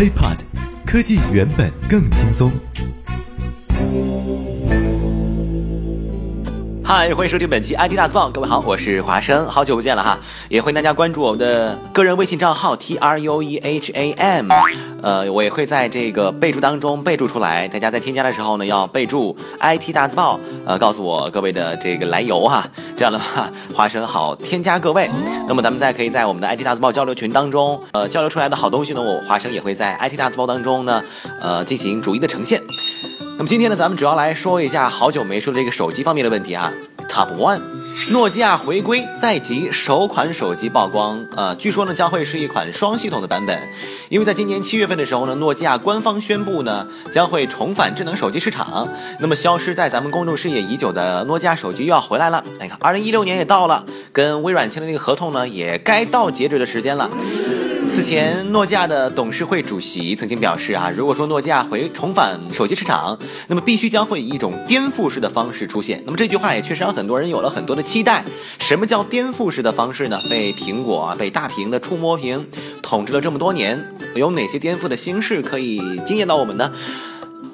HiPod，科技原本更轻松。嗨，欢迎收听本期 IT 大字报，各位好，我是华生，好久不见了哈，也欢迎大家关注我们的个人微信账号 T R U E H A M，呃，我也会在这个备注当中备注出来，大家在添加的时候呢，要备注 IT 大字报，呃，告诉我各位的这个来由哈，这样的话，华生好添加各位，那么咱们再可以在我们的 IT 大字报交流群当中，呃，交流出来的好东西呢，我华生也会在 IT 大字报当中呢，呃，进行逐一的呈现。那么今天呢，咱们主要来说一下好久没说的这个手机方面的问题啊。Top One，诺基亚回归在即，首款手机曝光。呃，据说呢将会是一款双系统的版本，因为在今年七月份的时候呢，诺基亚官方宣布呢将会重返智能手机市场。那么消失在咱们公众视野已久的诺基亚手机又要回来了。哎呀，二零一六年也到了，跟微软签的那个合同呢也该到截止的时间了。此前，诺基亚的董事会主席曾经表示啊，如果说诺基亚回重返手机市场，那么必须将会以一种颠覆式的方式出现。那么这句话也确实让很多人有了很多的期待。什么叫颠覆式的方式呢？被苹果啊，被大屏的触摸屏统治了这么多年，有哪些颠覆的形式可以惊艳到我们呢？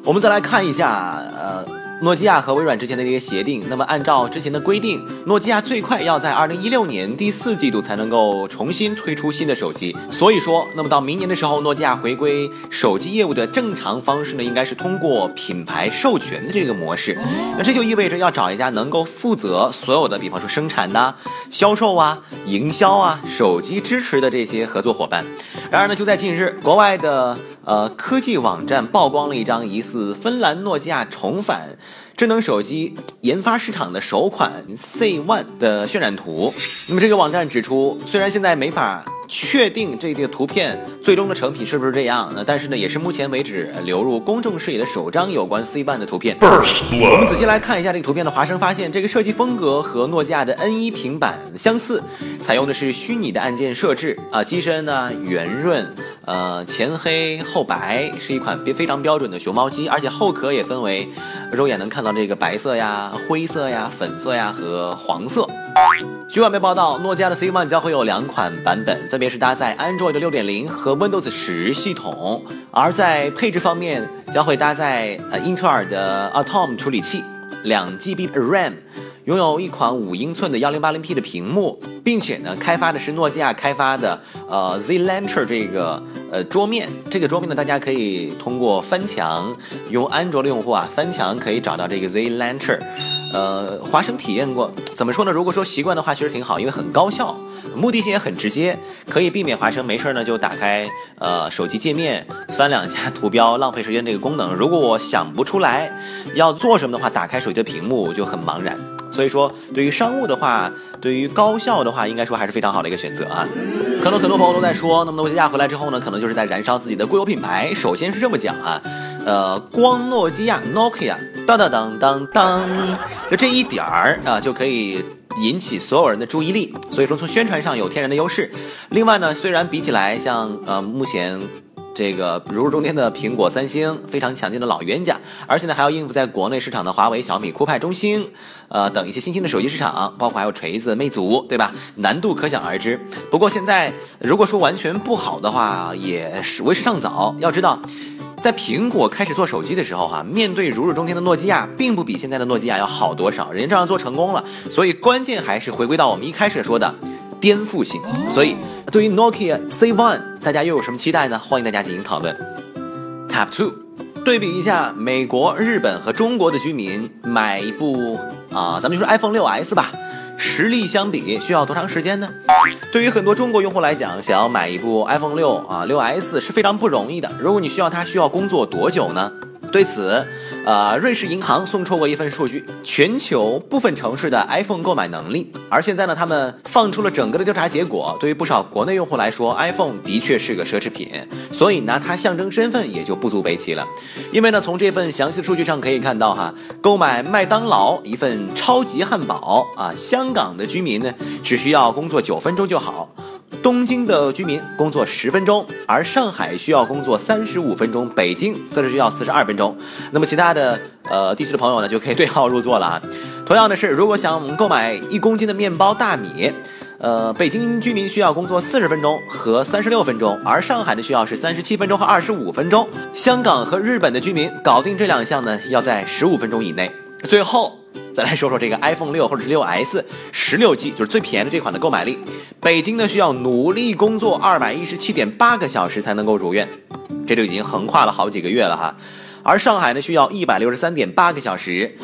我们再来看一下，呃。诺基亚和微软之前的这些协定，那么按照之前的规定，诺基亚最快要在二零一六年第四季度才能够重新推出新的手机。所以说，那么到明年的时候，诺基亚回归手机业务的正常方式呢，应该是通过品牌授权的这个模式。那这就意味着要找一家能够负责所有的，比方说生产呐、销售啊、营销啊、手机支持的这些合作伙伴。然而呢，就在近日，国外的。呃，科技网站曝光了一张疑似芬兰诺基亚重返智能手机研发市场的首款 C One 的渲染图。那么这个网站指出，虽然现在没法。确定这个图片最终的成品是不是这样？那但是呢，也是目前为止流入公众视野的首张有关 C 版的图片。我们仔细来看一下这个图片的华生发现，这个设计风格和诺基亚的 N1 平板相似，采用的是虚拟的按键设置啊，机身呢圆润，呃前黑后白，是一款非常标准的熊猫机，而且后壳也分为肉眼能看到这个白色呀、灰色呀、粉色呀和黄色。据外媒报道，诺基亚的 C One 将会有两款版本，分别是搭载 Android 6.0和 Windows 10系统，而在配置方面将会搭载呃英特尔的 Atom 处理器，两 GB RAM。拥有一款五英寸的幺零八零 P 的屏幕，并且呢，开发的是诺基亚开发的呃 Z Launcher 这个呃桌面。这个桌面呢，大家可以通过翻墙，用安卓的用户啊翻墙可以找到这个 Z Launcher。呃，华生体验过，怎么说呢？如果说习惯的话，其实挺好，因为很高效，目的性也很直接，可以避免华生没事呢就打开呃手机界面翻两下图标，浪费时间这个功能。如果我想不出来要做什么的话，打开手机的屏幕就很茫然。所以说，对于商务的话，对于高效的话，应该说还是非常好的一个选择啊。可能很多朋友都在说，那么诺基亚回来之后呢，可能就是在燃烧自己的固有品牌。首先是这么讲啊，呃，光诺基亚 Nokia，当当当当当，就这一点儿啊，就可以引起所有人的注意力。所以说，从宣传上有天然的优势。另外呢，虽然比起来像呃目前。这个如日中天的苹果、三星非常强劲的老冤家，而且呢还要应付在国内市场的华为、小米、酷派、中兴，呃等一些新兴的手机市场，包括还有锤子、魅族，对吧？难度可想而知。不过现在如果说完全不好的话，也是为时尚早。要知道，在苹果开始做手机的时候，哈，面对如日中天的诺基亚，并不比现在的诺基亚要好多少，人家这样做成功了。所以关键还是回归到我们一开始说的。颠覆性，所以对于 Nokia C One，大家又有什么期待呢？欢迎大家进行讨论。Tab Two，对比一下美国、日本和中国的居民买一部啊，咱们就说 iPhone 6s 吧，实力相比需要多长时间呢？对于很多中国用户来讲，想要买一部 iPhone 六啊六 S 是非常不容易的。如果你需要它，需要工作多久呢？对此。呃，瑞士银行送出过一份数据，全球部分城市的 iPhone 购买能力。而现在呢，他们放出了整个的调查结果。对于不少国内用户来说，iPhone 的确是个奢侈品，所以拿它象征身份也就不足为奇了。因为呢，从这份详细的数据上可以看到，哈，购买麦当劳一份超级汉堡啊，香港的居民呢，只需要工作九分钟就好。东京的居民工作十分钟，而上海需要工作三十五分钟，北京则是需要四十二分钟。那么其他的呃地区的朋友呢，就可以对号入座了啊。同样的是，如果想购买一公斤的面包大米，呃，北京居民需要工作四十分钟和三十六分钟，而上海的需要是三十七分钟和二十五分钟。香港和日本的居民搞定这两项呢，要在十五分钟以内。最后再来说说这个 iPhone 六或者是六 S 十六 G，就是最便宜的这款的购买力。北京呢需要努力工作二百一十七点八个小时才能够如愿，这就已经横跨了好几个月了哈。而上海呢需要一百六十三点八个小时，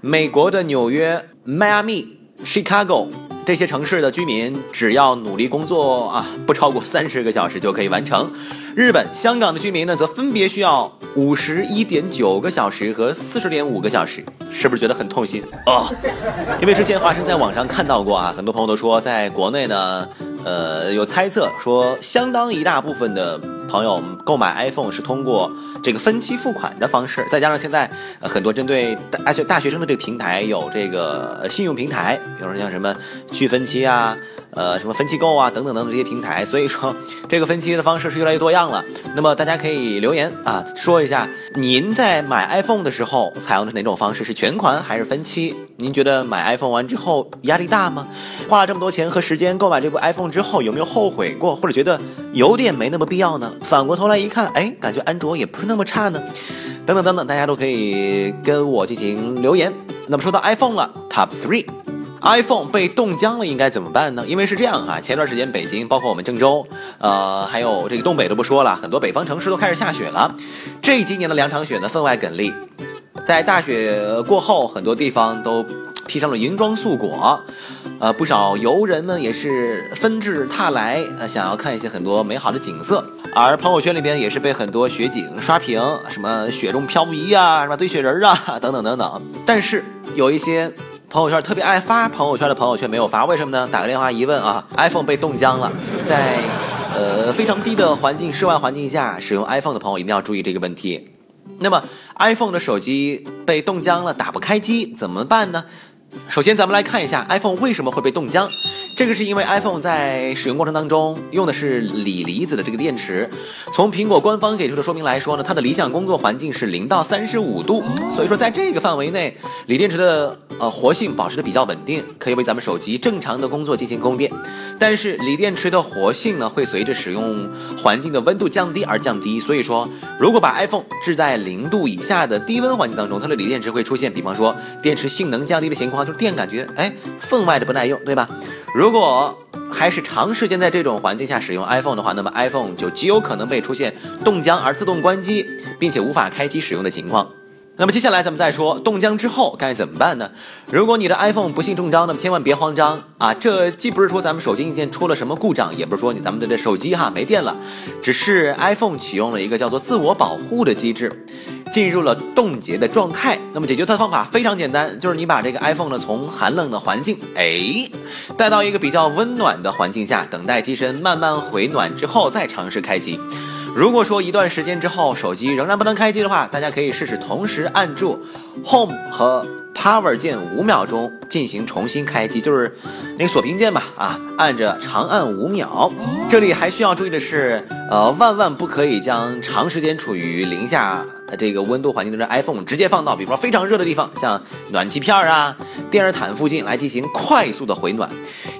美国的纽约、迈阿密、Chicago。这些城市的居民只要努力工作啊，不超过三十个小时就可以完成。日本、香港的居民呢，则分别需要五十一点九个小时和四十点五个小时，是不是觉得很痛心啊？因为之前华生在网上看到过啊，很多朋友都说，在国内呢，呃，有猜测说，相当一大部分的朋友购买 iPhone 是通过。这个分期付款的方式，再加上现在呃很多针对大学大学生的这个平台有这个信用平台，比如说像什么去分期啊，呃什么分期购啊等等等等这些平台，所以说 这个分期的方式是越来越多样了。那么大家可以留言啊说一下，您在买 iPhone 的时候采用的哪种方式，是全款还是分期？您觉得买 iPhone 完之后压力大吗？花了这么多钱和时间购买这部 iPhone 之后，有没有后悔过，或者觉得有点没那么必要呢？反过头来一看，哎，感觉安卓也不是那么差呢。等等等等，大家都可以跟我进行留言。那么说到 iPhone 了，Top Three，iPhone 被冻僵了应该怎么办呢？因为是这样哈，前段时间北京，包括我们郑州，呃，还有这个东北都不说了，很多北方城市都开始下雪了。这今年的两场雪呢，分外给力。在大雪过后，很多地方都披上了银装素裹，呃，不少游人呢也是纷至沓来，呃，想要看一些很多美好的景色。而朋友圈里边也是被很多雪景刷屏，什么雪中漂移啊，什么堆雪人啊，等等等等。但是有一些朋友圈特别爱发朋友圈的朋友却没有发，为什么呢？打个电话一问啊，iPhone 被冻僵了，在呃非常低的环境室外环境下使用 iPhone 的朋友一定要注意这个问题。那么，iPhone 的手机被冻僵了，打不开机怎么办呢？首先，咱们来看一下 iPhone 为什么会被冻僵。这个是因为 iPhone 在使用过程当中用的是锂离子的这个电池。从苹果官方给出的说明来说呢，它的理想工作环境是零到三十五度，所以说在这个范围内，锂电池的呃活性保持的比较稳定，可以为咱们手机正常的工作进行供电。但是锂电池的活性呢，会随着使用环境的温度降低而降低。所以说，如果把 iPhone 置在零度以下的低温环境当中，它的锂电池会出现，比方说电池性能降低的情况，就是电感觉哎分外的不耐用，对吧？如果还是长时间在这种环境下使用 iPhone 的话，那么 iPhone 就极有可能被出现冻僵而自动关机，并且无法开机使用的情况。那么接下来咱们再说冻僵之后该怎么办呢？如果你的 iPhone 不幸中招，那么千万别慌张啊！这既不是说咱们手机硬件出了什么故障，也不是说你咱们的这手机哈没电了，只是 iPhone 启用了一个叫做自我保护的机制。进入了冻结的状态，那么解决它的方法非常简单，就是你把这个 iPhone 呢从寒冷的环境，哎，带到一个比较温暖的环境下，等待机身慢慢回暖之后再尝试开机。如果说一段时间之后手机仍然不能开机的话，大家可以试试同时按住 Home 和 Power 键五秒钟进行重新开机，就是那个锁屏键吧，啊，按着长按五秒。这里还需要注意的是，呃，万万不可以将长时间处于零下。这个温度环境的 iPhone 直接放到，比如说非常热的地方，像暖气片啊、电热毯附近来进行快速的回暖，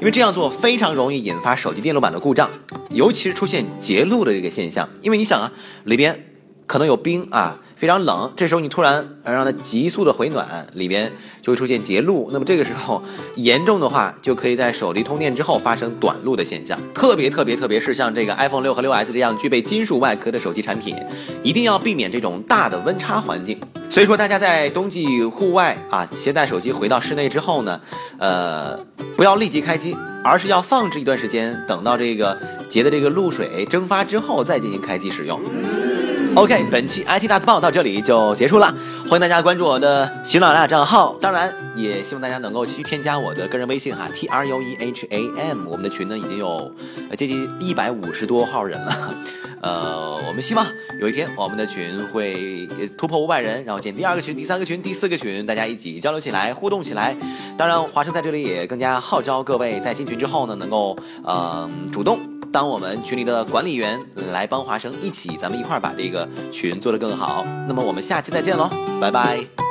因为这样做非常容易引发手机电路板的故障，尤其是出现结露的这个现象。因为你想啊，里边可能有冰啊。非常冷，这时候你突然让它急速的回暖，里边就会出现结露。那么这个时候 严重的话，就可以在手机通电之后发生短路的现象。特别特别特别是像这个 iPhone 六和六 S 这样具备金属外壳的手机产品，一定要避免这种大的温差环境。所以说，大家在冬季户外啊携带手机回到室内之后呢，呃，不要立即开机，而是要放置一段时间，等到这个结的这个露水蒸发之后再进行开机使用。OK，本期 IT 大字报到这里就结束了，欢迎大家关注我的喜马拉雅账号，当然也希望大家能够继续添加我的个人微信哈，T R U E H A M，我们的群呢已经有接近一百五十多号人了，呃，我们希望有一天我们的群会突破五百人，然后建第二个群、第三个群、第四个群，大家一起交流起来、互动起来。当然，华生在这里也更加号召各位在进群之后呢，能够嗯主动。当我们群里的管理员来帮华生一起，咱们一块儿把这个群做得更好。那么我们下期再见喽，拜拜。